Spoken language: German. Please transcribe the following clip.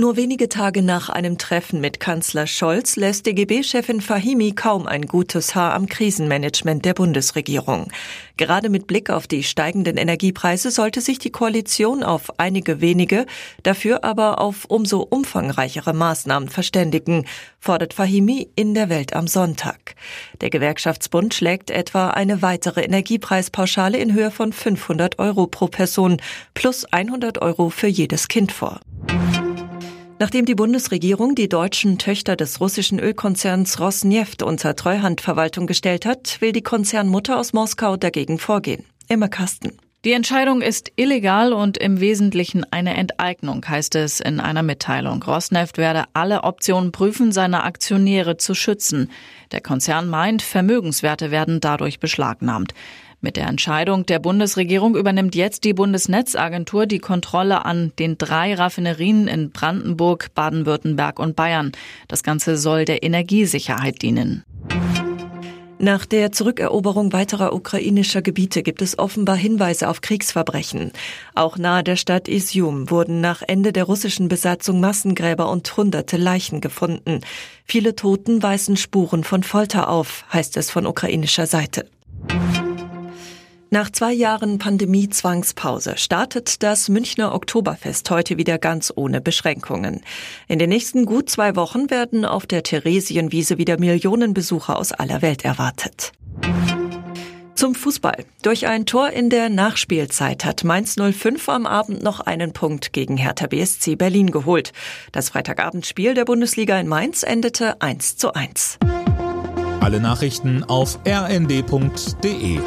Nur wenige Tage nach einem Treffen mit Kanzler Scholz lässt DGB-Chefin Fahimi kaum ein gutes Haar am Krisenmanagement der Bundesregierung. Gerade mit Blick auf die steigenden Energiepreise sollte sich die Koalition auf einige wenige, dafür aber auf umso umfangreichere Maßnahmen verständigen, fordert Fahimi in der Welt am Sonntag. Der Gewerkschaftsbund schlägt etwa eine weitere Energiepreispauschale in Höhe von 500 Euro pro Person plus 100 Euro für jedes Kind vor. Nachdem die Bundesregierung die deutschen Töchter des russischen Ölkonzerns Rosneft unter Treuhandverwaltung gestellt hat, will die Konzernmutter aus Moskau dagegen vorgehen. Immer Kasten. Die Entscheidung ist illegal und im Wesentlichen eine Enteignung, heißt es in einer Mitteilung. Rosneft werde alle Optionen prüfen, seine Aktionäre zu schützen. Der Konzern meint, Vermögenswerte werden dadurch beschlagnahmt. Mit der Entscheidung der Bundesregierung übernimmt jetzt die Bundesnetzagentur die Kontrolle an den drei Raffinerien in Brandenburg, Baden-Württemberg und Bayern. Das Ganze soll der Energiesicherheit dienen. Nach der Zurückeroberung weiterer ukrainischer Gebiete gibt es offenbar Hinweise auf Kriegsverbrechen. Auch nahe der Stadt Isium wurden nach Ende der russischen Besatzung Massengräber und hunderte Leichen gefunden. Viele Toten weisen Spuren von Folter auf, heißt es von ukrainischer Seite. Nach zwei Jahren Pandemie-Zwangspause startet das Münchner Oktoberfest heute wieder ganz ohne Beschränkungen. In den nächsten gut zwei Wochen werden auf der Theresienwiese wieder Millionen Besucher aus aller Welt erwartet. Zum Fußball. Durch ein Tor in der Nachspielzeit hat Mainz 05 am Abend noch einen Punkt gegen Hertha BSC Berlin geholt. Das Freitagabendspiel der Bundesliga in Mainz endete 1 zu 1. Alle Nachrichten auf rnd.de